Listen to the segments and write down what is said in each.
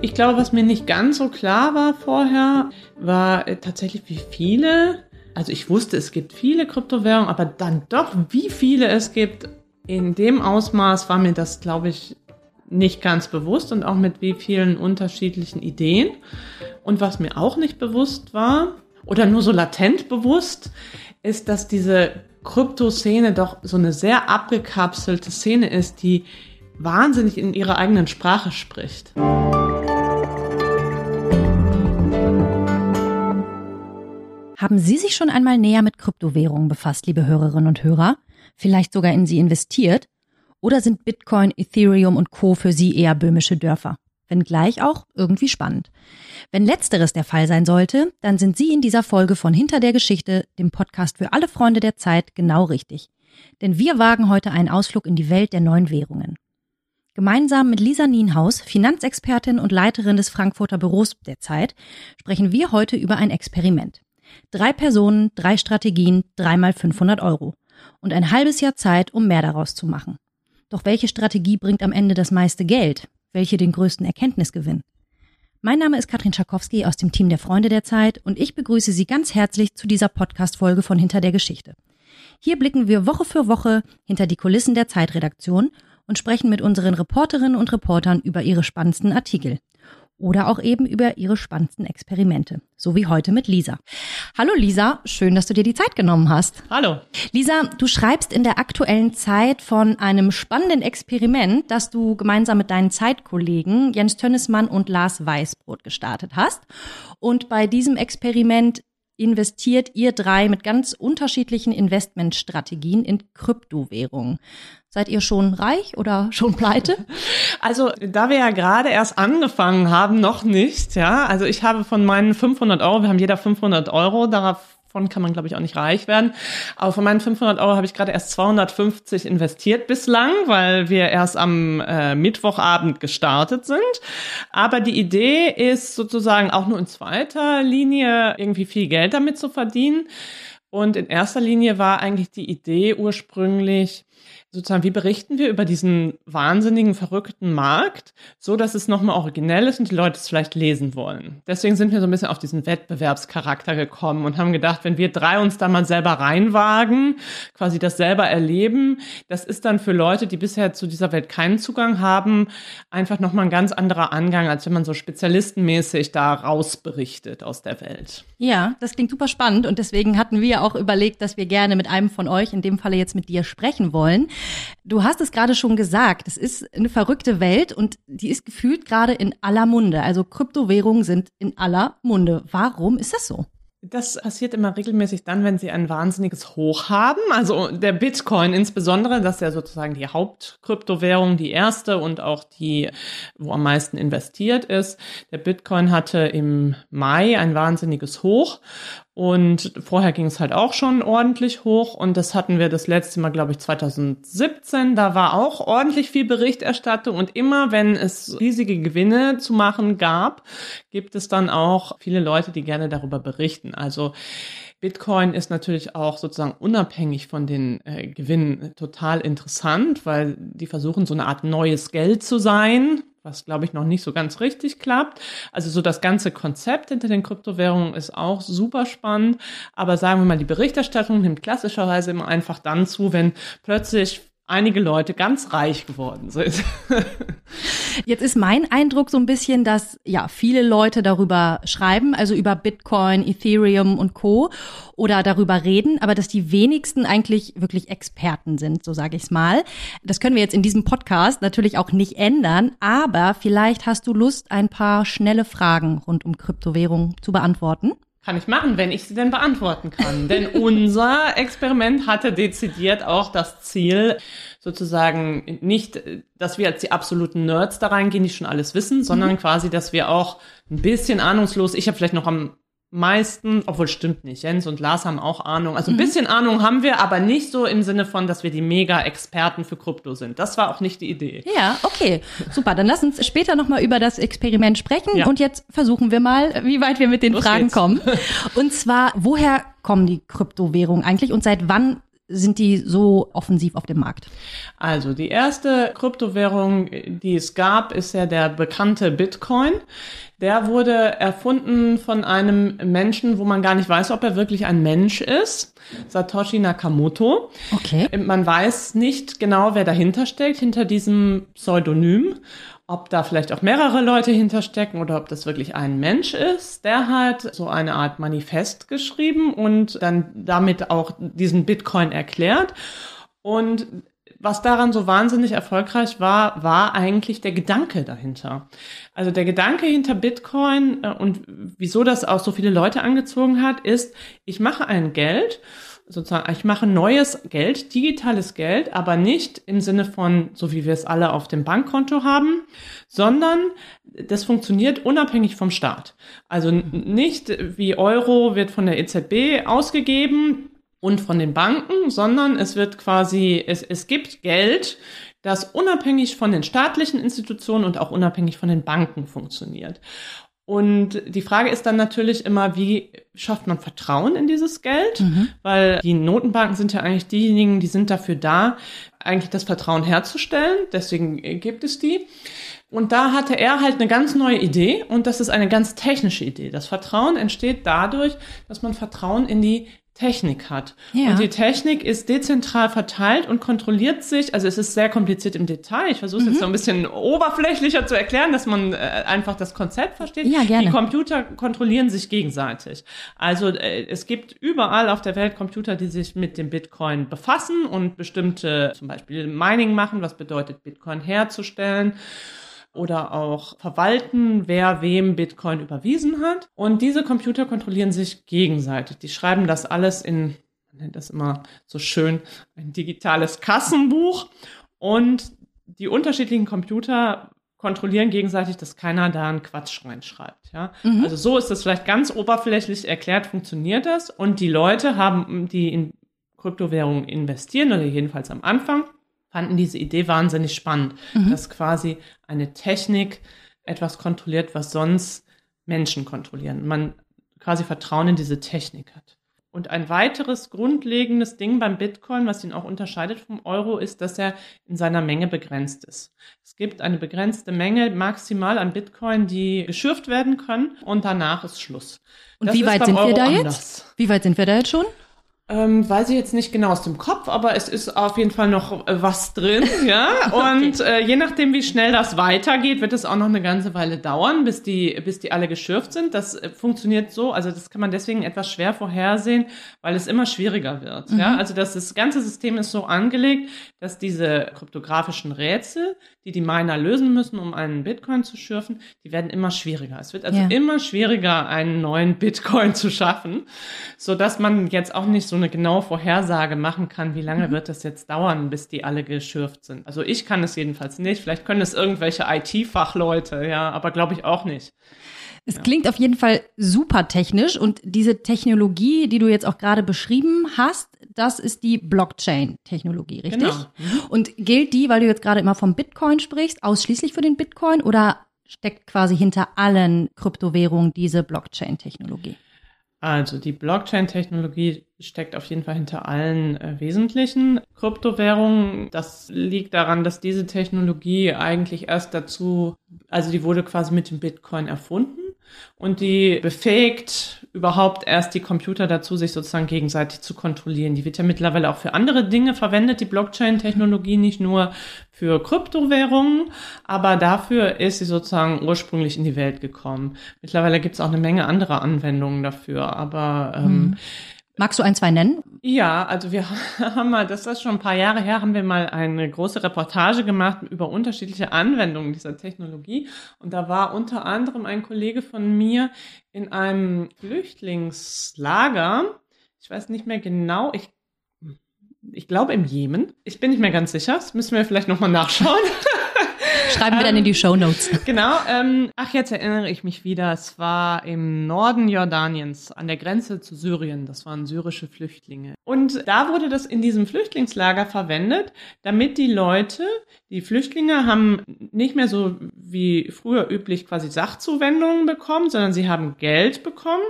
Ich glaube, was mir nicht ganz so klar war vorher, war äh, tatsächlich, wie viele. Also ich wusste, es gibt viele Kryptowährungen, aber dann doch, wie viele es gibt, in dem Ausmaß war mir das, glaube ich, nicht ganz bewusst und auch mit wie vielen unterschiedlichen Ideen. Und was mir auch nicht bewusst war, oder nur so latent bewusst, ist, dass diese Kryptoszene doch so eine sehr abgekapselte Szene ist, die wahnsinnig in ihrer eigenen Sprache spricht. Haben Sie sich schon einmal näher mit Kryptowährungen befasst, liebe Hörerinnen und Hörer? Vielleicht sogar in sie investiert? Oder sind Bitcoin, Ethereum und Co. für Sie eher böhmische Dörfer? Wenngleich auch irgendwie spannend. Wenn letzteres der Fall sein sollte, dann sind Sie in dieser Folge von Hinter der Geschichte, dem Podcast für alle Freunde der Zeit, genau richtig. Denn wir wagen heute einen Ausflug in die Welt der neuen Währungen. Gemeinsam mit Lisa Nienhaus, Finanzexpertin und Leiterin des Frankfurter Büros der Zeit, sprechen wir heute über ein Experiment. Drei Personen, drei Strategien, dreimal 500 Euro. Und ein halbes Jahr Zeit, um mehr daraus zu machen. Doch welche Strategie bringt am Ende das meiste Geld? Welche den größten Erkenntnisgewinn? Mein Name ist Katrin Schakowski aus dem Team der Freunde der Zeit und ich begrüße Sie ganz herzlich zu dieser Podcast-Folge von Hinter der Geschichte. Hier blicken wir Woche für Woche hinter die Kulissen der Zeitredaktion und sprechen mit unseren Reporterinnen und Reportern über ihre spannendsten Artikel oder auch eben über ihre spannendsten Experimente, so wie heute mit Lisa. Hallo Lisa, schön, dass du dir die Zeit genommen hast. Hallo. Lisa, du schreibst in der aktuellen Zeit von einem spannenden Experiment, das du gemeinsam mit deinen Zeitkollegen Jens Tönnesmann und Lars Weißbrot gestartet hast. Und bei diesem Experiment investiert ihr drei mit ganz unterschiedlichen Investmentstrategien in Kryptowährungen. Seid ihr schon reich oder schon pleite? Also, da wir ja gerade erst angefangen haben, noch nicht, ja. Also, ich habe von meinen 500 Euro, wir haben jeder 500 Euro, darauf Davon kann man, glaube ich, auch nicht reich werden. Aber von meinen 500 Euro habe ich gerade erst 250 investiert bislang, weil wir erst am äh, Mittwochabend gestartet sind. Aber die Idee ist sozusagen auch nur in zweiter Linie irgendwie viel Geld damit zu verdienen. Und in erster Linie war eigentlich die Idee ursprünglich, sozusagen, wie berichten wir über diesen wahnsinnigen, verrückten Markt, so dass es nochmal originell ist und die Leute es vielleicht lesen wollen. Deswegen sind wir so ein bisschen auf diesen Wettbewerbscharakter gekommen und haben gedacht, wenn wir drei uns da mal selber reinwagen, quasi das selber erleben, das ist dann für Leute, die bisher zu dieser Welt keinen Zugang haben, einfach nochmal ein ganz anderer Angang, als wenn man so spezialistenmäßig da rausberichtet aus der Welt. Ja, das klingt super spannend und deswegen hatten wir auch überlegt, dass wir gerne mit einem von euch, in dem Falle jetzt mit dir, sprechen wollen. Du hast es gerade schon gesagt, es ist eine verrückte Welt und die ist gefühlt gerade in aller Munde. Also Kryptowährungen sind in aller Munde. Warum ist das so? Das passiert immer regelmäßig dann, wenn sie ein wahnsinniges Hoch haben. Also der Bitcoin insbesondere, das ist ja sozusagen die Hauptkryptowährung, die erste und auch die, wo am meisten investiert ist. Der Bitcoin hatte im Mai ein wahnsinniges Hoch und vorher ging es halt auch schon ordentlich hoch. Und das hatten wir das letzte Mal, glaube ich, 2017. Da war auch ordentlich viel Berichterstattung. Und immer, wenn es riesige Gewinne zu machen gab, gibt es dann auch viele Leute, die gerne darüber berichten. Also Bitcoin ist natürlich auch sozusagen unabhängig von den äh, Gewinnen total interessant, weil die versuchen, so eine Art neues Geld zu sein, was glaube ich noch nicht so ganz richtig klappt. Also so das ganze Konzept hinter den Kryptowährungen ist auch super spannend, aber sagen wir mal, die Berichterstattung nimmt klassischerweise immer einfach dann zu, wenn plötzlich einige Leute ganz reich geworden sind. Jetzt ist mein Eindruck so ein bisschen, dass ja viele Leute darüber schreiben, also über Bitcoin, Ethereum und Co. oder darüber reden, aber dass die wenigsten eigentlich wirklich Experten sind, so sage ich es mal. Das können wir jetzt in diesem Podcast natürlich auch nicht ändern, aber vielleicht hast du Lust, ein paar schnelle Fragen rund um Kryptowährung zu beantworten. Kann ich machen, wenn ich sie denn beantworten kann. denn unser Experiment hatte dezidiert auch das Ziel, sozusagen nicht, dass wir als die absoluten Nerds da reingehen, die schon alles wissen, sondern mhm. quasi, dass wir auch ein bisschen ahnungslos, ich habe vielleicht noch am meisten, obwohl stimmt nicht, Jens und Lars haben auch Ahnung. Also ein mhm. bisschen Ahnung haben wir, aber nicht so im Sinne von, dass wir die Mega-Experten für Krypto sind. Das war auch nicht die Idee. Ja, okay. Super. Dann lass uns später nochmal über das Experiment sprechen. Ja. Und jetzt versuchen wir mal, wie weit wir mit den Los Fragen geht's. kommen. Und zwar, woher kommen die Kryptowährungen eigentlich und seit wann sind die so offensiv auf dem Markt? Also die erste Kryptowährung, die es gab, ist ja der bekannte Bitcoin. Der wurde erfunden von einem Menschen, wo man gar nicht weiß, ob er wirklich ein Mensch ist. Satoshi Nakamoto. Okay. Man weiß nicht genau, wer dahinter steckt, hinter diesem Pseudonym ob da vielleicht auch mehrere Leute hinterstecken oder ob das wirklich ein Mensch ist. Der hat so eine Art Manifest geschrieben und dann damit auch diesen Bitcoin erklärt. Und was daran so wahnsinnig erfolgreich war, war eigentlich der Gedanke dahinter. Also der Gedanke hinter Bitcoin äh, und wieso das auch so viele Leute angezogen hat, ist, ich mache ein Geld sozusagen, ich mache neues Geld, digitales Geld, aber nicht im Sinne von, so wie wir es alle auf dem Bankkonto haben, sondern das funktioniert unabhängig vom Staat. Also nicht wie Euro wird von der EZB ausgegeben und von den Banken, sondern es wird quasi, es, es gibt Geld, das unabhängig von den staatlichen Institutionen und auch unabhängig von den Banken funktioniert. Und die Frage ist dann natürlich immer, wie schafft man Vertrauen in dieses Geld? Mhm. Weil die Notenbanken sind ja eigentlich diejenigen, die sind dafür da, eigentlich das Vertrauen herzustellen. Deswegen gibt es die. Und da hatte er halt eine ganz neue Idee und das ist eine ganz technische Idee. Das Vertrauen entsteht dadurch, dass man Vertrauen in die Technik hat. Ja. Und die Technik ist dezentral verteilt und kontrolliert sich, also es ist sehr kompliziert im Detail. Ich versuche es mhm. jetzt so ein bisschen oberflächlicher zu erklären, dass man äh, einfach das Konzept versteht. Ja, gerne. Die Computer kontrollieren sich gegenseitig. Also äh, es gibt überall auf der Welt Computer, die sich mit dem Bitcoin befassen und bestimmte zum Beispiel Mining machen, was bedeutet Bitcoin herzustellen oder auch verwalten, wer wem Bitcoin überwiesen hat. Und diese Computer kontrollieren sich gegenseitig. Die schreiben das alles in, man nennt das immer so schön, ein digitales Kassenbuch. Und die unterschiedlichen Computer kontrollieren gegenseitig, dass keiner da einen Quatsch reinschreibt. Ja? Mhm. Also so ist das vielleicht ganz oberflächlich erklärt, funktioniert das. Und die Leute haben, die in Kryptowährungen investieren, oder jedenfalls am Anfang, fanden diese Idee wahnsinnig spannend, mhm. dass quasi eine Technik etwas kontrolliert, was sonst Menschen kontrollieren. Man quasi Vertrauen in diese Technik hat. Und ein weiteres grundlegendes Ding beim Bitcoin, was ihn auch unterscheidet vom Euro, ist, dass er in seiner Menge begrenzt ist. Es gibt eine begrenzte Menge maximal an Bitcoin, die geschürft werden können und danach ist Schluss. Und das wie weit sind Euro wir da anders. jetzt? Wie weit sind wir da jetzt schon? Ähm, weiß ich jetzt nicht genau aus dem Kopf, aber es ist auf jeden Fall noch äh, was drin, ja. Und okay. äh, je nachdem, wie schnell das weitergeht, wird es auch noch eine ganze Weile dauern, bis die, bis die alle geschürft sind. Das äh, funktioniert so, also das kann man deswegen etwas schwer vorhersehen, weil es immer schwieriger wird. Mhm. Ja, also das, das ganze System ist so angelegt, dass diese kryptografischen Rätsel, die die Miner lösen müssen, um einen Bitcoin zu schürfen, die werden immer schwieriger. Es wird also ja. immer schwieriger, einen neuen Bitcoin zu schaffen, so dass man jetzt auch nicht so eine genaue Vorhersage machen kann, wie lange mhm. wird das jetzt dauern, bis die alle geschürft sind. Also ich kann es jedenfalls nicht. Vielleicht können es irgendwelche IT-Fachleute, ja, aber glaube ich auch nicht. Es ja. klingt auf jeden Fall super technisch und diese Technologie, die du jetzt auch gerade beschrieben hast, das ist die Blockchain-Technologie, richtig? Genau. Mhm. Und gilt die, weil du jetzt gerade immer vom Bitcoin sprichst, ausschließlich für den Bitcoin oder steckt quasi hinter allen Kryptowährungen diese Blockchain-Technologie? Also die Blockchain-Technologie steckt auf jeden Fall hinter allen äh, wesentlichen Kryptowährungen. Das liegt daran, dass diese Technologie eigentlich erst dazu, also die wurde quasi mit dem Bitcoin erfunden und die befähigt überhaupt erst die Computer dazu, sich sozusagen gegenseitig zu kontrollieren. Die wird ja mittlerweile auch für andere Dinge verwendet, die Blockchain-Technologie, nicht nur für Kryptowährungen, aber dafür ist sie sozusagen ursprünglich in die Welt gekommen. Mittlerweile gibt es auch eine Menge anderer Anwendungen dafür, aber ähm, hm. Magst du ein, zwei nennen? Ja, also wir haben mal, das ist schon ein paar Jahre her, haben wir mal eine große Reportage gemacht über unterschiedliche Anwendungen dieser Technologie. Und da war unter anderem ein Kollege von mir in einem Flüchtlingslager. Ich weiß nicht mehr genau, ich, ich glaube im Jemen. Ich bin nicht mehr ganz sicher. Das müssen wir vielleicht nochmal nachschauen. Schreiben wir dann in die Show Notes. Genau. Ähm, ach, jetzt erinnere ich mich wieder. Es war im Norden Jordaniens, an der Grenze zu Syrien. Das waren syrische Flüchtlinge. Und da wurde das in diesem Flüchtlingslager verwendet, damit die Leute, die Flüchtlinge haben nicht mehr so wie früher üblich quasi Sachzuwendungen bekommen, sondern sie haben Geld bekommen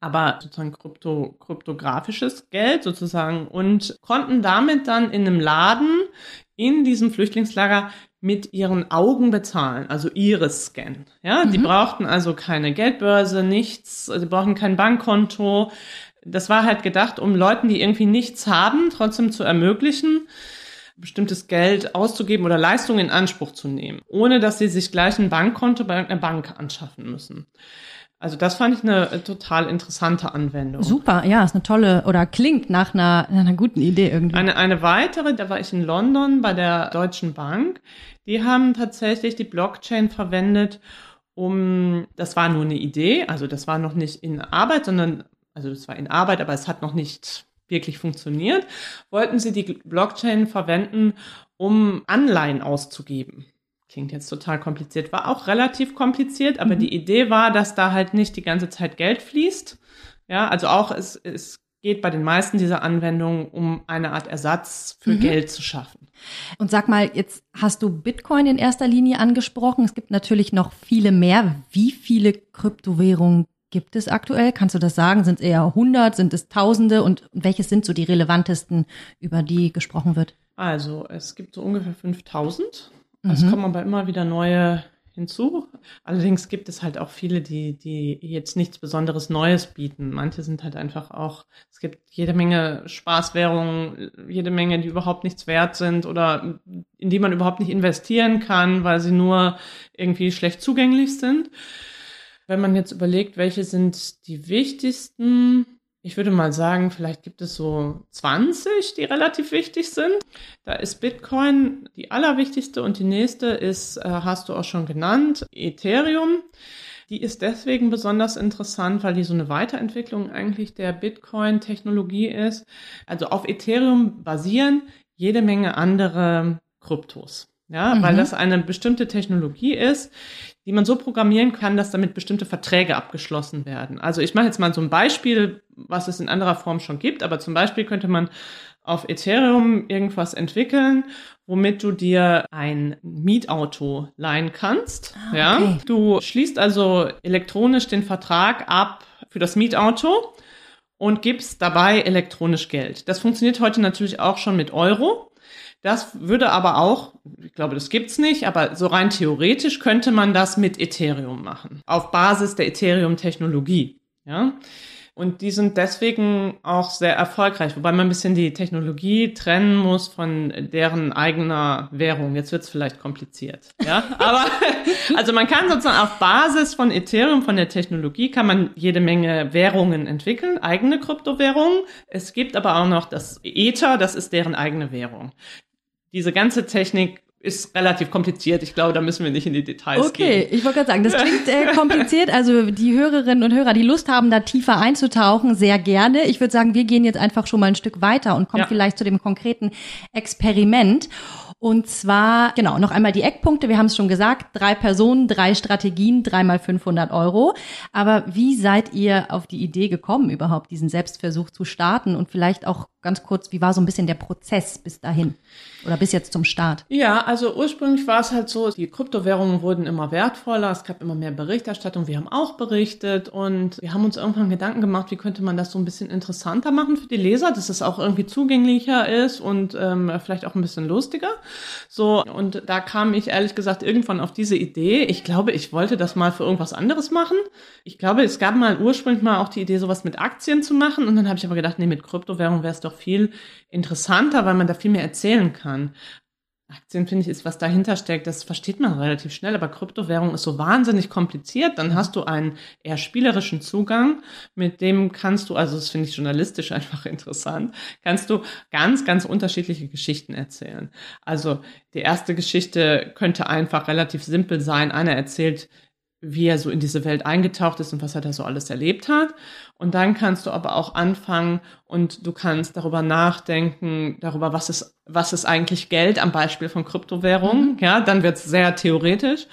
aber sozusagen krypto, kryptografisches Geld sozusagen und konnten damit dann in einem Laden in diesem Flüchtlingslager mit ihren Augen bezahlen, also Iris-Scan. Ja, mhm. die brauchten also keine Geldbörse, nichts, sie brauchten kein Bankkonto. Das war halt gedacht, um Leuten, die irgendwie nichts haben, trotzdem zu ermöglichen, bestimmtes Geld auszugeben oder Leistungen in Anspruch zu nehmen, ohne dass sie sich gleich ein Bankkonto bei einer Bank anschaffen müssen. Also das fand ich eine äh, total interessante Anwendung. Super, ja, ist eine tolle oder klingt nach einer, einer guten Idee irgendwie. Eine, eine weitere, da war ich in London bei der Deutschen Bank. Die haben tatsächlich die Blockchain verwendet, um, das war nur eine Idee, also das war noch nicht in Arbeit, sondern, also das war in Arbeit, aber es hat noch nicht wirklich funktioniert, wollten sie die Blockchain verwenden, um Anleihen auszugeben. Klingt jetzt total kompliziert, war auch relativ kompliziert, aber mhm. die Idee war, dass da halt nicht die ganze Zeit Geld fließt. Ja, also auch es, es geht bei den meisten dieser Anwendungen um eine Art Ersatz für mhm. Geld zu schaffen. Und sag mal, jetzt hast du Bitcoin in erster Linie angesprochen. Es gibt natürlich noch viele mehr. Wie viele Kryptowährungen gibt es aktuell? Kannst du das sagen? Sind es eher 100? Sind es Tausende? Und welches sind so die relevantesten, über die gesprochen wird? Also, es gibt so ungefähr 5000. Es mhm. kommen aber immer wieder neue hinzu. Allerdings gibt es halt auch viele, die, die jetzt nichts Besonderes Neues bieten. Manche sind halt einfach auch, es gibt jede Menge Spaßwährungen, jede Menge, die überhaupt nichts wert sind oder in die man überhaupt nicht investieren kann, weil sie nur irgendwie schlecht zugänglich sind. Wenn man jetzt überlegt, welche sind die wichtigsten, ich würde mal sagen, vielleicht gibt es so 20, die relativ wichtig sind. Da ist Bitcoin die allerwichtigste und die nächste ist, äh, hast du auch schon genannt, Ethereum. Die ist deswegen besonders interessant, weil die so eine Weiterentwicklung eigentlich der Bitcoin-Technologie ist. Also auf Ethereum basieren jede Menge andere Kryptos. Ja, mhm. weil das eine bestimmte Technologie ist, die man so programmieren kann, dass damit bestimmte Verträge abgeschlossen werden. Also ich mache jetzt mal so ein Beispiel, was es in anderer Form schon gibt, aber zum Beispiel könnte man auf Ethereum irgendwas entwickeln, womit du dir ein Mietauto leihen kannst. Ah, okay. Ja, du schließt also elektronisch den Vertrag ab für das Mietauto und gibst dabei elektronisch Geld. Das funktioniert heute natürlich auch schon mit Euro. Das würde aber auch, ich glaube, das gibt's nicht, aber so rein theoretisch könnte man das mit Ethereum machen. Auf Basis der Ethereum-Technologie. Ja. Und die sind deswegen auch sehr erfolgreich, wobei man ein bisschen die Technologie trennen muss von deren eigener Währung. Jetzt wird's vielleicht kompliziert. Ja, aber also man kann sozusagen auf Basis von Ethereum, von der Technologie, kann man jede Menge Währungen entwickeln, eigene Kryptowährungen. Es gibt aber auch noch das Ether, das ist deren eigene Währung diese ganze Technik ist relativ kompliziert. Ich glaube, da müssen wir nicht in die Details okay, gehen. Okay, ich wollte gerade sagen, das klingt äh, kompliziert. Also die Hörerinnen und Hörer, die Lust haben, da tiefer einzutauchen, sehr gerne. Ich würde sagen, wir gehen jetzt einfach schon mal ein Stück weiter und kommen ja. vielleicht zu dem konkreten Experiment. Und zwar, genau, noch einmal die Eckpunkte. Wir haben es schon gesagt, drei Personen, drei Strategien, dreimal 500 Euro. Aber wie seid ihr auf die Idee gekommen, überhaupt diesen Selbstversuch zu starten? Und vielleicht auch ganz kurz, wie war so ein bisschen der Prozess bis dahin oder bis jetzt zum Start? Ja, also ursprünglich war es halt so, die Kryptowährungen wurden immer wertvoller, es gab immer mehr Berichterstattung, wir haben auch berichtet und wir haben uns irgendwann Gedanken gemacht, wie könnte man das so ein bisschen interessanter machen für die Leser, dass es auch irgendwie zugänglicher ist und ähm, vielleicht auch ein bisschen lustiger. So, und da kam ich ehrlich gesagt irgendwann auf diese Idee. Ich glaube, ich wollte das mal für irgendwas anderes machen. Ich glaube, es gab mal ursprünglich mal auch die Idee, sowas mit Aktien zu machen und dann habe ich aber gedacht, nee, mit Kryptowährung wäre es doch doch viel interessanter, weil man da viel mehr erzählen kann. Aktien, finde ich, ist, was dahinter steckt, das versteht man relativ schnell, aber Kryptowährung ist so wahnsinnig kompliziert. Dann hast du einen eher spielerischen Zugang, mit dem kannst du, also das finde ich journalistisch einfach interessant, kannst du ganz, ganz unterschiedliche Geschichten erzählen. Also die erste Geschichte könnte einfach relativ simpel sein. Einer erzählt, wie er so in diese Welt eingetaucht ist und was er da so alles erlebt hat. Und dann kannst du aber auch anfangen und du kannst darüber nachdenken, darüber, was ist, was ist eigentlich Geld am Beispiel von Kryptowährungen. Mhm. Ja, dann wird es sehr theoretisch.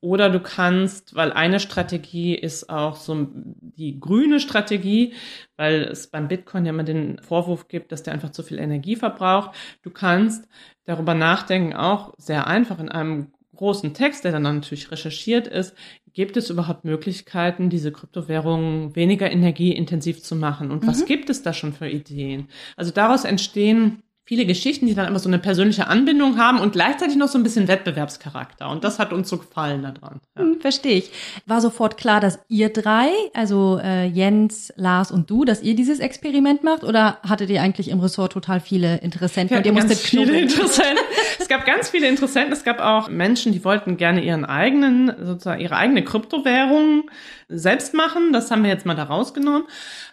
Oder du kannst, weil eine Strategie ist auch so die grüne Strategie, weil es beim Bitcoin ja immer den Vorwurf gibt, dass der einfach zu viel Energie verbraucht. Du kannst darüber nachdenken, auch sehr einfach in einem großen Text, der dann natürlich recherchiert ist, gibt es überhaupt Möglichkeiten, diese Kryptowährungen weniger energieintensiv zu machen? Und mhm. was gibt es da schon für Ideen? Also daraus entstehen viele Geschichten, die dann immer so eine persönliche Anbindung haben und gleichzeitig noch so ein bisschen Wettbewerbscharakter. Und das hat uns so gefallen daran. Ja. Hm, verstehe ich. War sofort klar, dass ihr drei, also äh, Jens, Lars und du, dass ihr dieses Experiment macht? Oder hattet ihr eigentlich im Ressort total viele Interessenten? und ihr musstet viele Interessenten. es gab ganz viele Interessenten. Es gab auch Menschen, die wollten gerne ihren eigenen, sozusagen ihre eigene Kryptowährung selbst machen. Das haben wir jetzt mal da rausgenommen.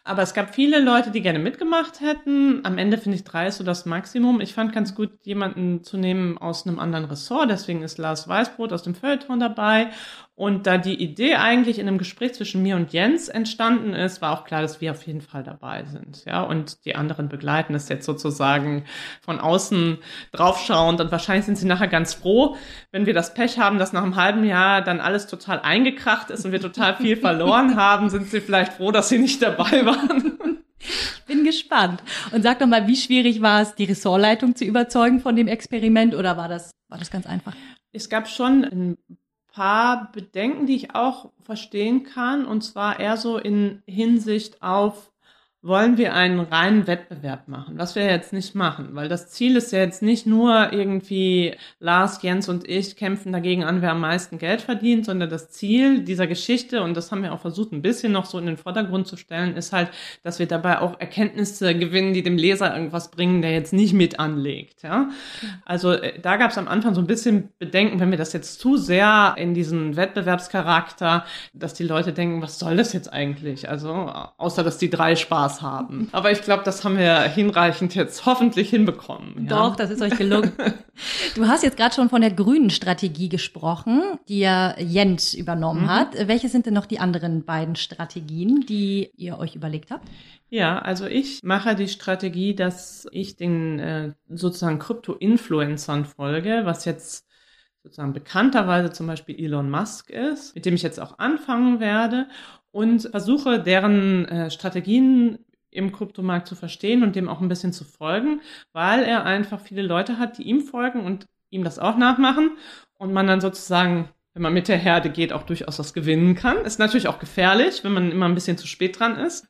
Aber es gab viele Leute, die gerne mitgemacht hätten. Am Ende finde ich drei ist so das Maximum. Ich fand ganz gut, jemanden zu nehmen aus einem anderen Ressort. Deswegen ist Lars Weißbrot aus dem Feuilleton dabei. Und da die Idee eigentlich in einem Gespräch zwischen mir und Jens entstanden ist, war auch klar, dass wir auf jeden Fall dabei sind. Ja, und die anderen begleiten es jetzt sozusagen von außen draufschauend. Und wahrscheinlich sind sie nachher ganz froh, wenn wir das Pech haben, dass nach einem halben Jahr dann alles total eingekracht ist und wir total viel verloren haben, sind sie vielleicht froh, dass sie nicht dabei waren. Bin gespannt. Und sag doch mal, wie schwierig war es, die Ressortleitung zu überzeugen von dem Experiment oder war das, war das ganz einfach? Es gab schon ein paar Bedenken, die ich auch verstehen kann, und zwar eher so in Hinsicht auf wollen wir einen reinen Wettbewerb machen, was wir jetzt nicht machen, weil das Ziel ist ja jetzt nicht nur irgendwie Lars, Jens und ich kämpfen dagegen an, wer am meisten Geld verdient, sondern das Ziel dieser Geschichte, und das haben wir auch versucht, ein bisschen noch so in den Vordergrund zu stellen, ist halt, dass wir dabei auch Erkenntnisse gewinnen, die dem Leser irgendwas bringen, der jetzt nicht mit anlegt. Ja? Also äh, da gab es am Anfang so ein bisschen Bedenken, wenn wir das jetzt zu sehr in diesen Wettbewerbscharakter, dass die Leute denken, was soll das jetzt eigentlich? Also außer dass die drei Spaß Spaß haben. Aber ich glaube, das haben wir hinreichend jetzt hoffentlich hinbekommen. Ja? Doch, das ist euch gelungen. du hast jetzt gerade schon von der grünen Strategie gesprochen, die ja Jens übernommen mhm. hat. Welche sind denn noch die anderen beiden Strategien, die ihr euch überlegt habt? Ja, also ich mache die Strategie, dass ich den äh, sozusagen Krypto-Influencern folge, was jetzt sozusagen bekannterweise zum Beispiel Elon Musk ist, mit dem ich jetzt auch anfangen werde und versuche deren äh, Strategien im Kryptomarkt zu verstehen und dem auch ein bisschen zu folgen, weil er einfach viele Leute hat, die ihm folgen und ihm das auch nachmachen und man dann sozusagen, wenn man mit der Herde geht, auch durchaus was gewinnen kann. Ist natürlich auch gefährlich, wenn man immer ein bisschen zu spät dran ist.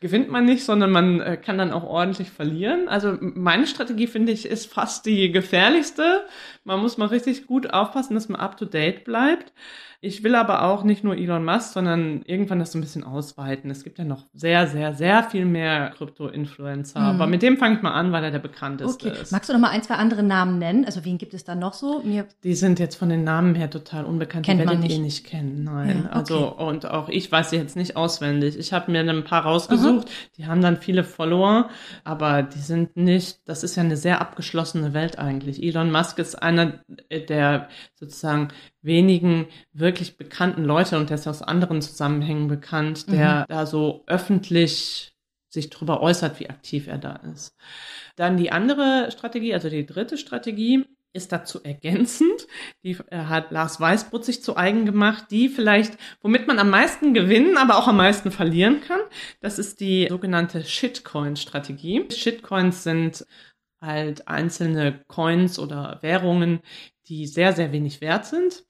Gewinnt man nicht, sondern man äh, kann dann auch ordentlich verlieren. Also meine Strategie, finde ich, ist fast die gefährlichste. Man muss mal richtig gut aufpassen, dass man up to date bleibt. Ich will aber auch nicht nur Elon Musk, sondern irgendwann das so ein bisschen ausweiten. Es gibt ja noch sehr, sehr, sehr viel mehr Krypto-Influencer. Mhm. Aber mit dem fange ich mal an, weil er der bekannteste okay. ist. Magst du noch mal ein, zwei andere Namen nennen? Also wen gibt es da noch so? Mir die sind jetzt von den Namen her total unbekannt. Kennt die werdet man nicht. ihr nicht kennen. Nein. Ja, okay. Also, und auch ich weiß sie jetzt nicht auswendig. Ich habe mir ein paar rausgesucht. Aha. Die haben dann viele Follower, aber die sind nicht, das ist ja eine sehr abgeschlossene Welt eigentlich. Elon Musk ist einer der sozusagen wenigen wirklich bekannten Leute und der ist aus anderen Zusammenhängen bekannt, der mhm. da so öffentlich sich darüber äußert, wie aktiv er da ist. Dann die andere Strategie, also die dritte Strategie, ist dazu ergänzend. Die hat Lars Weißbrot sich zu eigen gemacht, die vielleicht, womit man am meisten gewinnen, aber auch am meisten verlieren kann. Das ist die sogenannte Shitcoin-Strategie. Shitcoins sind halt einzelne Coins oder Währungen, die sehr, sehr wenig wert sind,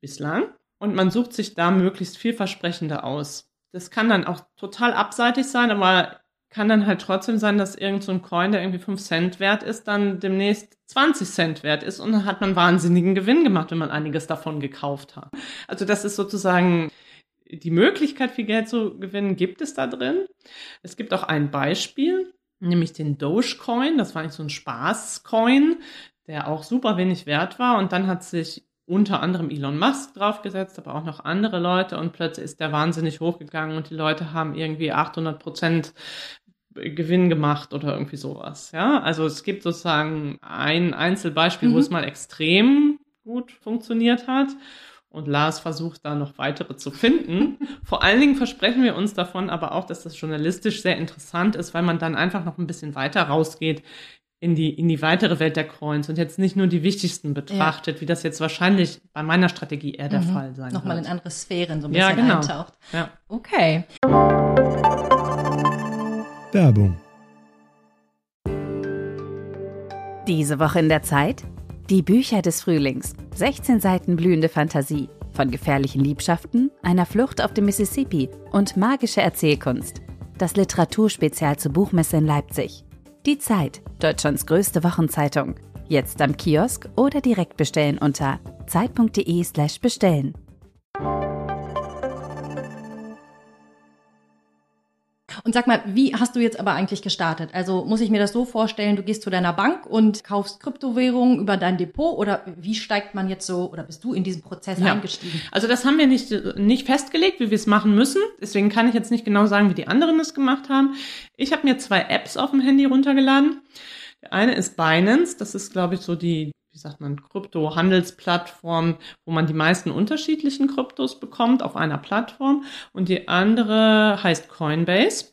bislang. Und man sucht sich da möglichst vielversprechende aus. Das kann dann auch total abseitig sein, aber kann dann halt trotzdem sein, dass irgend so Coin, der irgendwie 5 Cent wert ist, dann demnächst 20 Cent wert ist und dann hat man wahnsinnigen Gewinn gemacht, wenn man einiges davon gekauft hat. Also das ist sozusagen die Möglichkeit, viel Geld zu gewinnen, gibt es da drin. Es gibt auch ein Beispiel, nämlich den Dogecoin. Das war eigentlich so ein Spaßcoin der auch super wenig wert war. Und dann hat sich unter anderem Elon Musk draufgesetzt, aber auch noch andere Leute. Und plötzlich ist der wahnsinnig hochgegangen und die Leute haben irgendwie 800 Prozent Gewinn gemacht oder irgendwie sowas. Ja, also es gibt sozusagen ein Einzelbeispiel, mhm. wo es mal extrem gut funktioniert hat. Und Lars versucht da noch weitere zu finden. Vor allen Dingen versprechen wir uns davon aber auch, dass das journalistisch sehr interessant ist, weil man dann einfach noch ein bisschen weiter rausgeht in die, in die weitere Welt der Coins und jetzt nicht nur die wichtigsten betrachtet, ja. wie das jetzt wahrscheinlich bei meiner Strategie eher der mhm. Fall sein Nochmal wird. in andere Sphären so ein bisschen ja, genau. eintaucht. Ja. Okay. Werbung. Diese Woche in der Zeit? Die Bücher des Frühlings. 16 Seiten blühende Fantasie. Von gefährlichen Liebschaften, einer Flucht auf dem Mississippi und magische Erzählkunst. Das Literaturspezial zur Buchmesse in Leipzig. Die Zeit, Deutschlands größte Wochenzeitung. Jetzt am Kiosk oder direkt bestellen unter zeit.de/slash Und sag mal, wie hast du jetzt aber eigentlich gestartet? Also muss ich mir das so vorstellen, du gehst zu deiner Bank und kaufst Kryptowährungen über dein Depot oder wie steigt man jetzt so oder bist du in diesen Prozess ja. eingestiegen? Also das haben wir nicht, nicht festgelegt, wie wir es machen müssen. Deswegen kann ich jetzt nicht genau sagen, wie die anderen es gemacht haben. Ich habe mir zwei Apps auf dem Handy runtergeladen. Der eine ist Binance, das ist, glaube ich, so die, wie sagt man, Krypto-Handelsplattform, wo man die meisten unterschiedlichen Kryptos bekommt auf einer Plattform. Und die andere heißt Coinbase.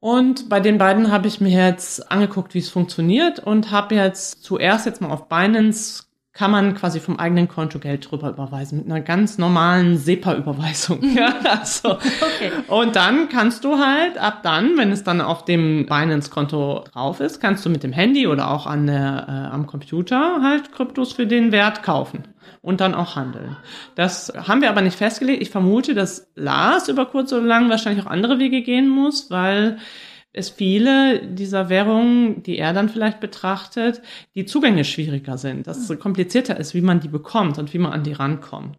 Und bei den beiden habe ich mir jetzt angeguckt, wie es funktioniert und habe jetzt zuerst jetzt mal auf Binance kann man quasi vom eigenen Konto Geld drüber überweisen mit einer ganz normalen SEPA-Überweisung. ja, also. okay. Und dann kannst du halt ab dann, wenn es dann auf dem Binance-Konto drauf ist, kannst du mit dem Handy oder auch an der, äh, am Computer halt Kryptos für den Wert kaufen und dann auch handeln. Das haben wir aber nicht festgelegt. Ich vermute, dass Lars über kurz oder lang wahrscheinlich auch andere Wege gehen muss, weil es viele dieser Währungen, die er dann vielleicht betrachtet, die Zugänge schwieriger sind, dass es komplizierter ist, wie man die bekommt und wie man an die rankommt.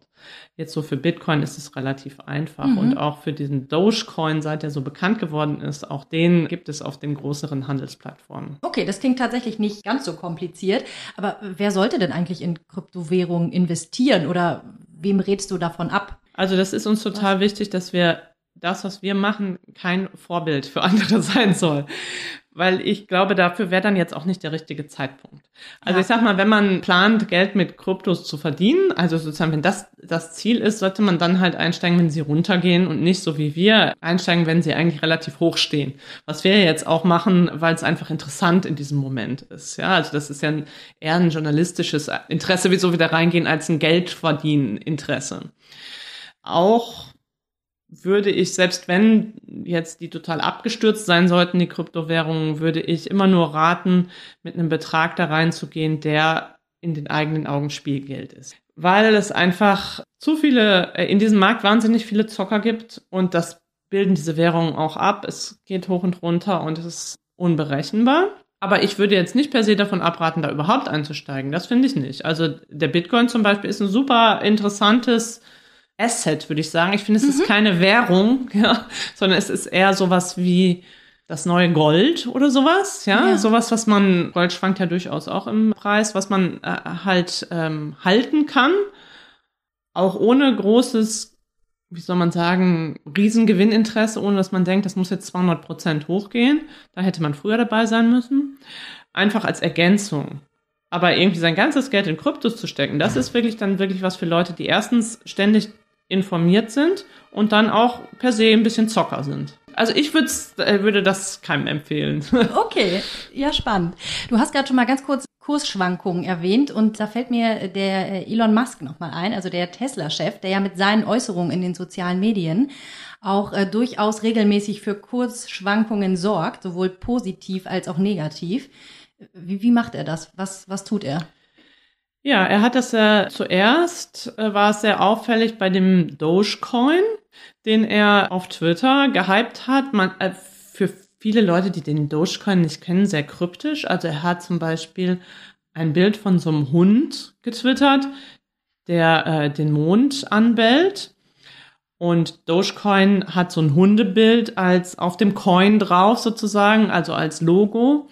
Jetzt so für Bitcoin ist es relativ einfach mhm. und auch für diesen Dogecoin, seit er so bekannt geworden ist, auch den gibt es auf den größeren Handelsplattformen. Okay, das klingt tatsächlich nicht ganz so kompliziert, aber wer sollte denn eigentlich in Kryptowährungen investieren oder wem rätst du davon ab? Also das ist uns total Was? wichtig, dass wir das, was wir machen, kein Vorbild für andere sein soll. Weil ich glaube, dafür wäre dann jetzt auch nicht der richtige Zeitpunkt. Also ja. ich sag mal, wenn man plant, Geld mit Kryptos zu verdienen, also sozusagen, wenn das das Ziel ist, sollte man dann halt einsteigen, wenn sie runtergehen und nicht so wie wir einsteigen, wenn sie eigentlich relativ hoch stehen. Was wir jetzt auch machen, weil es einfach interessant in diesem Moment ist. Ja, also das ist ja ein, eher ein journalistisches Interesse, wieso wir da reingehen, als ein Geldverdienen-Interesse. Auch würde ich, selbst wenn jetzt die total abgestürzt sein sollten, die Kryptowährungen, würde ich immer nur raten, mit einem Betrag da reinzugehen, der in den eigenen Augen Spielgeld ist. Weil es einfach zu viele, äh, in diesem Markt wahnsinnig viele Zocker gibt und das bilden diese Währungen auch ab. Es geht hoch und runter und es ist unberechenbar. Aber ich würde jetzt nicht per se davon abraten, da überhaupt einzusteigen. Das finde ich nicht. Also der Bitcoin zum Beispiel ist ein super interessantes Asset, würde ich sagen. Ich finde, es mhm. ist keine Währung, ja, sondern es ist eher sowas wie das neue Gold oder sowas, ja? ja, sowas, was man, Gold schwankt ja durchaus auch im Preis, was man äh, halt ähm, halten kann, auch ohne großes, wie soll man sagen, Riesengewinninteresse, ohne dass man denkt, das muss jetzt 200 Prozent hochgehen. Da hätte man früher dabei sein müssen. Einfach als Ergänzung. Aber irgendwie sein ganzes Geld in Kryptos zu stecken, das ist wirklich dann wirklich was für Leute, die erstens ständig informiert sind und dann auch per se ein bisschen Zocker sind. Also ich äh, würde das keinem empfehlen. Okay, ja spannend. Du hast gerade schon mal ganz kurz Kursschwankungen erwähnt und da fällt mir der äh, Elon Musk nochmal ein, also der Tesla-Chef, der ja mit seinen Äußerungen in den sozialen Medien auch äh, durchaus regelmäßig für Kursschwankungen sorgt, sowohl positiv als auch negativ. Wie, wie macht er das? Was, was tut er? Ja, er hat das ja zuerst, äh, war es sehr auffällig bei dem Dogecoin, den er auf Twitter gehypt hat. Man, äh, für viele Leute, die den Dogecoin nicht kennen, sehr kryptisch. Also er hat zum Beispiel ein Bild von so einem Hund getwittert, der äh, den Mond anbellt. Und Dogecoin hat so ein Hundebild als auf dem Coin drauf sozusagen, also als Logo.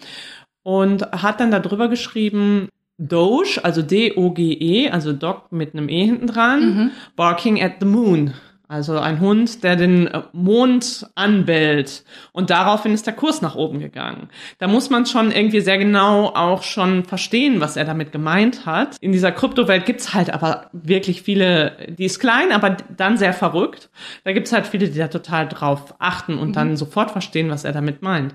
Und hat dann darüber geschrieben, Doge, also D-O-G-E, also Dog mit einem E hinten dran, mhm. barking at the moon. Also ein Hund, der den Mond anbellt. Und daraufhin ist der Kurs nach oben gegangen. Da muss man schon irgendwie sehr genau auch schon verstehen, was er damit gemeint hat. In dieser Kryptowelt gibt's halt aber wirklich viele, die ist klein, aber dann sehr verrückt. Da gibt's halt viele, die da total drauf achten und mhm. dann sofort verstehen, was er damit meint.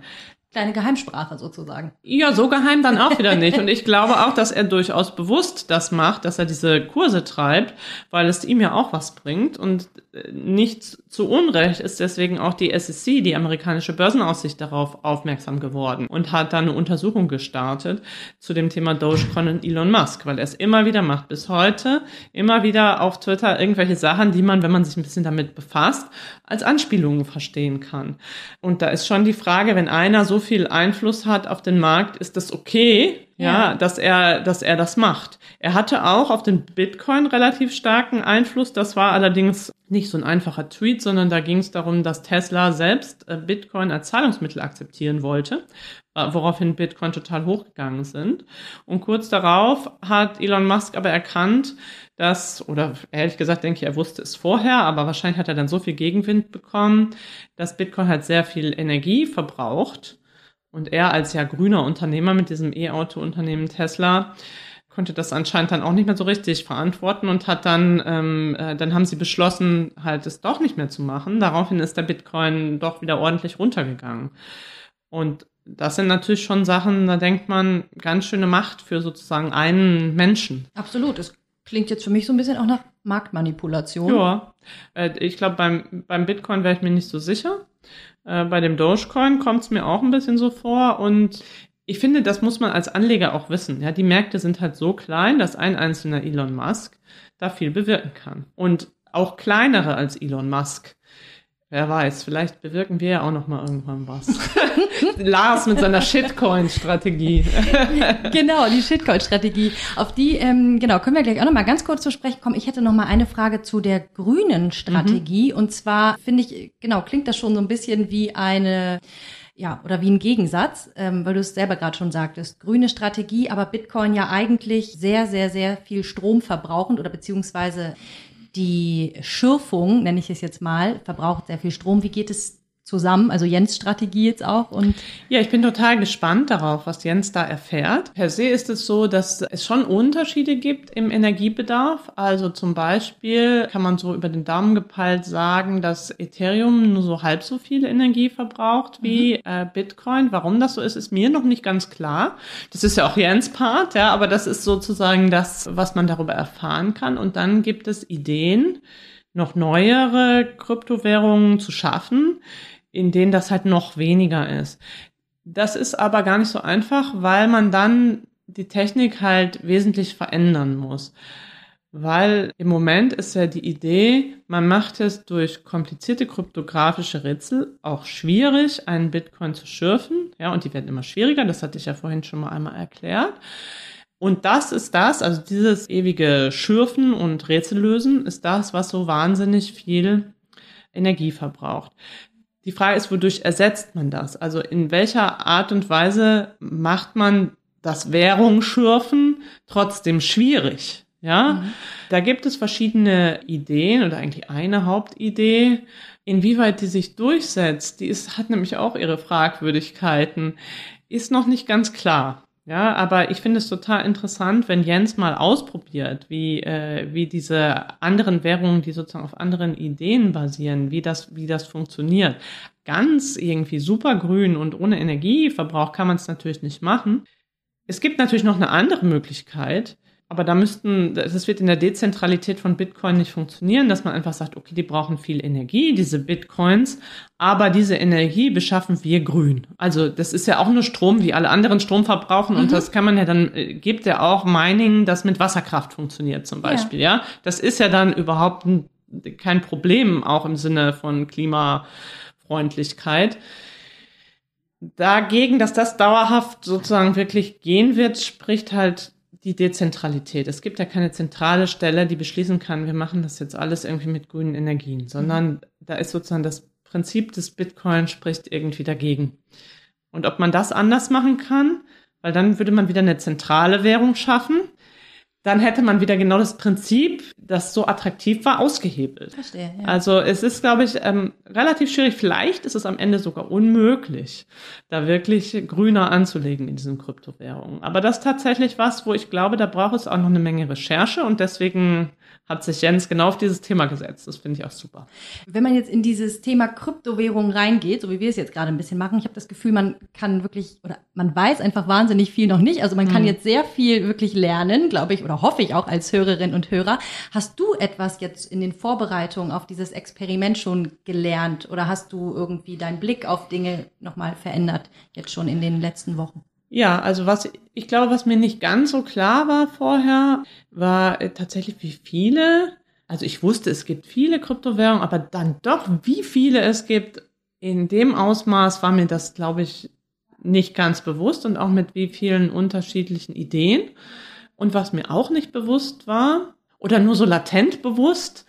Kleine Geheimsprache sozusagen. Ja, so geheim dann auch wieder nicht. Und ich glaube auch, dass er durchaus bewusst das macht, dass er diese Kurse treibt, weil es ihm ja auch was bringt. Und äh, nicht zu Unrecht ist deswegen auch die SEC, die amerikanische Börsenaussicht, darauf aufmerksam geworden und hat dann eine Untersuchung gestartet zu dem Thema Dogecoin und Elon Musk, weil er es immer wieder macht, bis heute, immer wieder auf Twitter irgendwelche Sachen, die man, wenn man sich ein bisschen damit befasst, als Anspielungen verstehen kann. Und da ist schon die Frage, wenn einer so viel Einfluss hat auf den Markt, ist das okay, ja, dass er, dass er das macht. Er hatte auch auf den Bitcoin relativ starken Einfluss. Das war allerdings nicht so ein einfacher Tweet, sondern da ging es darum, dass Tesla selbst äh, Bitcoin als Zahlungsmittel akzeptieren wollte, äh, woraufhin Bitcoin total hochgegangen sind. Und kurz darauf hat Elon Musk aber erkannt, dass, oder ehrlich gesagt denke ich, er wusste es vorher, aber wahrscheinlich hat er dann so viel Gegenwind bekommen, dass Bitcoin halt sehr viel Energie verbraucht und er als ja grüner Unternehmer mit diesem E-Auto-Unternehmen Tesla konnte das anscheinend dann auch nicht mehr so richtig verantworten und hat dann, ähm, äh, dann haben sie beschlossen, halt es doch nicht mehr zu machen. Daraufhin ist der Bitcoin doch wieder ordentlich runtergegangen. Und das sind natürlich schon Sachen, da denkt man, ganz schöne Macht für sozusagen einen Menschen. Absolut. Es klingt jetzt für mich so ein bisschen auch nach Marktmanipulation. Ja. Äh, ich glaube, beim, beim Bitcoin wäre ich mir nicht so sicher. Äh, bei dem Dogecoin kommt es mir auch ein bisschen so vor und ich finde, das muss man als Anleger auch wissen. Ja, die Märkte sind halt so klein, dass ein einzelner Elon Musk da viel bewirken kann. Und auch kleinere als Elon Musk. Wer weiß, vielleicht bewirken wir ja auch noch mal irgendwann was. Lars mit seiner Shitcoin-Strategie. genau, die Shitcoin-Strategie. Auf die, ähm, genau, können wir gleich auch noch mal ganz kurz zu sprechen kommen. Ich hätte noch mal eine Frage zu der grünen Strategie. Mhm. Und zwar finde ich, genau, klingt das schon so ein bisschen wie eine ja, oder wie ein Gegensatz, ähm, weil du es selber gerade schon sagtest. Grüne Strategie, aber Bitcoin ja eigentlich sehr, sehr, sehr viel Strom verbrauchend oder beziehungsweise die Schürfung, nenne ich es jetzt mal, verbraucht sehr viel Strom. Wie geht es zusammen, also Jens Strategie jetzt auch und ja, ich bin total gespannt darauf, was Jens da erfährt. Per se ist es so, dass es schon Unterschiede gibt im Energiebedarf. Also zum Beispiel kann man so über den Daumen gepeilt sagen, dass Ethereum nur so halb so viel Energie verbraucht wie mhm. äh, Bitcoin. Warum das so ist, ist mir noch nicht ganz klar. Das ist ja auch Jens Part, ja, aber das ist sozusagen das, was man darüber erfahren kann. Und dann gibt es Ideen, noch neuere Kryptowährungen zu schaffen, in denen das halt noch weniger ist. Das ist aber gar nicht so einfach, weil man dann die Technik halt wesentlich verändern muss. Weil im Moment ist ja die Idee, man macht es durch komplizierte kryptografische Rätsel auch schwierig, einen Bitcoin zu schürfen. Ja, und die werden immer schwieriger. Das hatte ich ja vorhin schon mal einmal erklärt. Und das ist das, also dieses ewige Schürfen und Rätsellösen ist das, was so wahnsinnig viel Energie verbraucht. Die Frage ist, wodurch ersetzt man das? Also in welcher Art und Weise macht man das Währungsschürfen trotzdem schwierig? Ja, mhm. da gibt es verschiedene Ideen oder eigentlich eine Hauptidee. Inwieweit die sich durchsetzt, die ist, hat nämlich auch ihre Fragwürdigkeiten, ist noch nicht ganz klar. Ja, aber ich finde es total interessant, wenn Jens mal ausprobiert, wie, äh, wie diese anderen Währungen, die sozusagen auf anderen Ideen basieren, wie das, wie das funktioniert. Ganz irgendwie supergrün und ohne Energieverbrauch kann man es natürlich nicht machen. Es gibt natürlich noch eine andere Möglichkeit, aber da müssten, das wird in der Dezentralität von Bitcoin nicht funktionieren, dass man einfach sagt, okay, die brauchen viel Energie, diese Bitcoins, aber diese Energie beschaffen wir grün. Also das ist ja auch nur Strom, wie alle anderen Strom verbrauchen mhm. und das kann man ja dann, äh, gibt ja auch Mining, das mit Wasserkraft funktioniert zum Beispiel, ja. ja? Das ist ja dann überhaupt ein, kein Problem, auch im Sinne von Klimafreundlichkeit. Dagegen, dass das dauerhaft sozusagen wirklich gehen wird, spricht halt die Dezentralität. Es gibt ja keine zentrale Stelle, die beschließen kann, wir machen das jetzt alles irgendwie mit grünen Energien, sondern mhm. da ist sozusagen das Prinzip des Bitcoin spricht irgendwie dagegen. Und ob man das anders machen kann, weil dann würde man wieder eine zentrale Währung schaffen. Dann hätte man wieder genau das Prinzip, das so attraktiv war, ausgehebelt. Verstehe, ja. Also es ist, glaube ich, ähm, relativ schwierig. Vielleicht ist es am Ende sogar unmöglich, da wirklich grüner anzulegen in diesen Kryptowährungen. Aber das ist tatsächlich was, wo ich glaube, da braucht es auch noch eine Menge Recherche und deswegen hat sich Jens genau auf dieses Thema gesetzt. Das finde ich auch super. Wenn man jetzt in dieses Thema Kryptowährung reingeht, so wie wir es jetzt gerade ein bisschen machen, ich habe das Gefühl, man kann wirklich oder man weiß einfach wahnsinnig viel noch nicht. Also man kann mhm. jetzt sehr viel wirklich lernen, glaube ich, oder hoffe ich auch als Hörerin und Hörer. Hast du etwas jetzt in den Vorbereitungen auf dieses Experiment schon gelernt oder hast du irgendwie deinen Blick auf Dinge nochmal verändert, jetzt schon in den letzten Wochen? Ja, also was ich glaube, was mir nicht ganz so klar war vorher, war äh, tatsächlich, wie viele. Also ich wusste, es gibt viele Kryptowährungen, aber dann doch, wie viele es gibt, in dem Ausmaß war mir das, glaube ich, nicht ganz bewusst und auch mit wie vielen unterschiedlichen Ideen. Und was mir auch nicht bewusst war, oder nur so latent bewusst,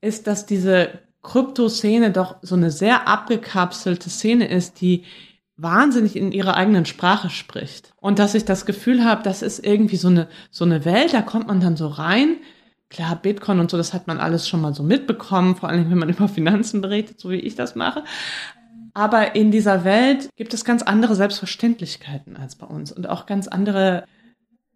ist, dass diese Kryptoszene doch so eine sehr abgekapselte Szene ist, die wahnsinnig in ihrer eigenen Sprache spricht. Und dass ich das Gefühl habe, das ist irgendwie so eine, so eine Welt, da kommt man dann so rein. Klar, Bitcoin und so, das hat man alles schon mal so mitbekommen, vor allem wenn man über Finanzen berichtet, so wie ich das mache. Aber in dieser Welt gibt es ganz andere Selbstverständlichkeiten als bei uns und auch ganz andere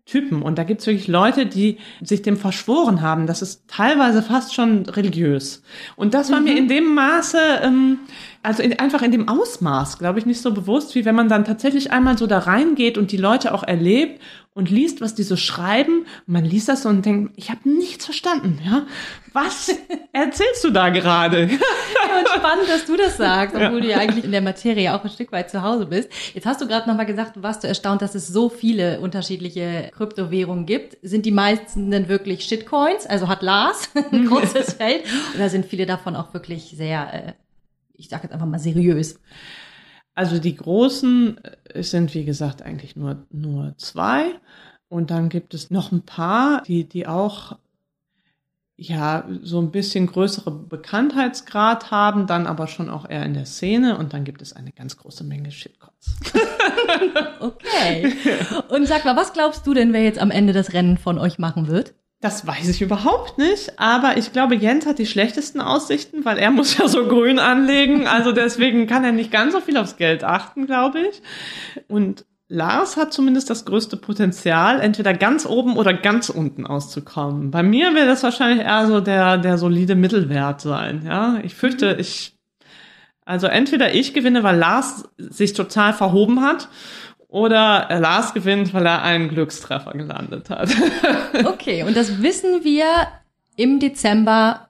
Typen. Und da gibt es wirklich Leute, die sich dem verschworen haben. Das ist teilweise fast schon religiös. Und das war mhm. mir in dem Maße, ähm, also in, einfach in dem Ausmaß, glaube ich, nicht so bewusst, wie wenn man dann tatsächlich einmal so da reingeht und die Leute auch erlebt und liest, was die so schreiben. Und man liest das so und denkt, ich habe nichts verstanden. Ja, was erzählst du da gerade? ja, und spannend, dass du das sagst, obwohl ja. du ja eigentlich in der Materie auch ein Stück weit zu Hause bist. Jetzt hast du gerade noch mal gesagt, du warst so erstaunt, dass es so viele unterschiedliche Kryptowährungen gibt. Sind die meisten denn wirklich Shitcoins? Also hat Lars ein großes Feld? Oder sind viele davon auch wirklich sehr, äh, ich sage jetzt einfach mal seriös? Also die großen äh, sind, wie gesagt, eigentlich nur, nur zwei. Und dann gibt es noch ein paar, die, die auch ja so ein bisschen größere Bekanntheitsgrad haben, dann aber schon auch eher in der Szene. Und dann gibt es eine ganz große Menge Shitcoins. okay. Und sag mal, was glaubst du denn, wer jetzt am Ende das Rennen von euch machen wird? Das weiß ich überhaupt nicht, aber ich glaube, Jens hat die schlechtesten Aussichten, weil er muss ja so grün anlegen, also deswegen kann er nicht ganz so viel aufs Geld achten, glaube ich. Und Lars hat zumindest das größte Potenzial, entweder ganz oben oder ganz unten auszukommen. Bei mir wäre das wahrscheinlich eher so der, der solide Mittelwert sein, ja. Ich fürchte, mhm. ich, also entweder ich gewinne, weil Lars sich total verhoben hat, oder Lars gewinnt, weil er einen Glückstreffer gelandet hat. okay, und das wissen wir im Dezember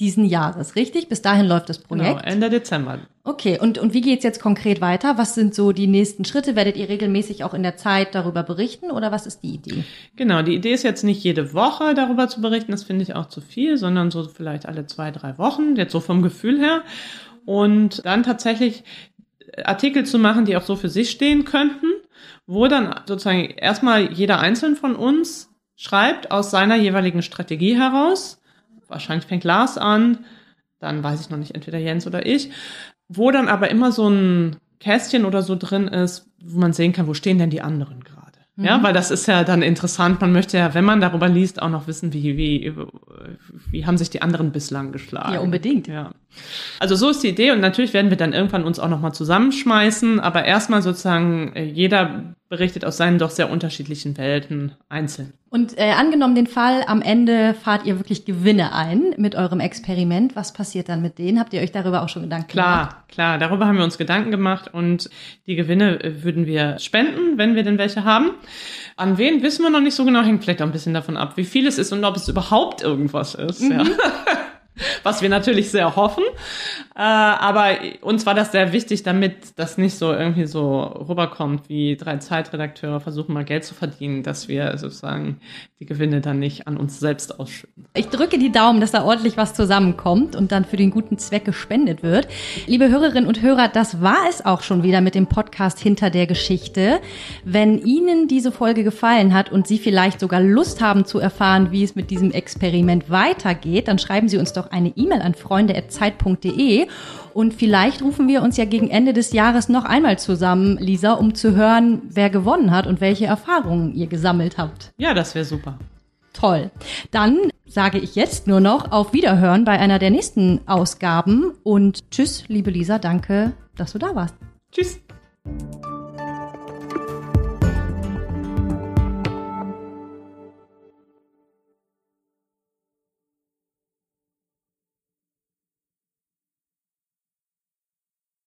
diesen Jahres, richtig? Bis dahin läuft das Projekt. Genau, Ende Dezember. Okay, und, und wie geht's jetzt konkret weiter? Was sind so die nächsten Schritte? Werdet ihr regelmäßig auch in der Zeit darüber berichten oder was ist die Idee? Genau, die Idee ist jetzt nicht jede Woche darüber zu berichten, das finde ich auch zu viel, sondern so vielleicht alle zwei, drei Wochen, jetzt so vom Gefühl her. Und dann tatsächlich Artikel zu machen, die auch so für sich stehen könnten wo dann sozusagen erstmal jeder einzeln von uns schreibt aus seiner jeweiligen Strategie heraus. Wahrscheinlich fängt Lars an, dann weiß ich noch nicht, entweder Jens oder ich, wo dann aber immer so ein Kästchen oder so drin ist, wo man sehen kann, wo stehen denn die anderen gerade. Ja, mhm. weil das ist ja dann interessant. Man möchte ja, wenn man darüber liest, auch noch wissen, wie, wie, wie haben sich die anderen bislang geschlagen. Ja, unbedingt. Ja. Also so ist die Idee und natürlich werden wir dann irgendwann uns auch nochmal zusammenschmeißen, aber erstmal sozusagen äh, jeder berichtet aus seinen doch sehr unterschiedlichen Welten einzeln. Und äh, angenommen den Fall, am Ende fahrt ihr wirklich Gewinne ein mit eurem Experiment. Was passiert dann mit denen? Habt ihr euch darüber auch schon Gedanken klar, gemacht? Klar, klar. Darüber haben wir uns Gedanken gemacht und die Gewinne äh, würden wir spenden, wenn wir denn welche haben. An wen wissen wir noch nicht so genau, hängt vielleicht auch ein bisschen davon ab, wie viel es ist und ob es überhaupt irgendwas ist. Mhm. Ja. was wir natürlich sehr hoffen. Äh, aber uns war das sehr wichtig, damit das nicht so irgendwie so rüberkommt, wie drei Zeitredakteure versuchen mal Geld zu verdienen, dass wir sozusagen die Gewinne dann nicht an uns selbst ausschütten. Ich drücke die Daumen, dass da ordentlich was zusammenkommt und dann für den guten Zweck gespendet wird. Liebe Hörerinnen und Hörer, das war es auch schon wieder mit dem Podcast Hinter der Geschichte. Wenn Ihnen diese Folge gefallen hat und Sie vielleicht sogar Lust haben zu erfahren, wie es mit diesem Experiment weitergeht, dann schreiben Sie uns doch eine E-Mail an freunde.zeit.de und vielleicht rufen wir uns ja gegen Ende des Jahres noch einmal zusammen, Lisa, um zu hören, wer gewonnen hat und welche Erfahrungen ihr gesammelt habt. Ja, das wäre super. Toll. Dann sage ich jetzt nur noch auf Wiederhören bei einer der nächsten Ausgaben und tschüss, liebe Lisa, danke, dass du da warst. Tschüss.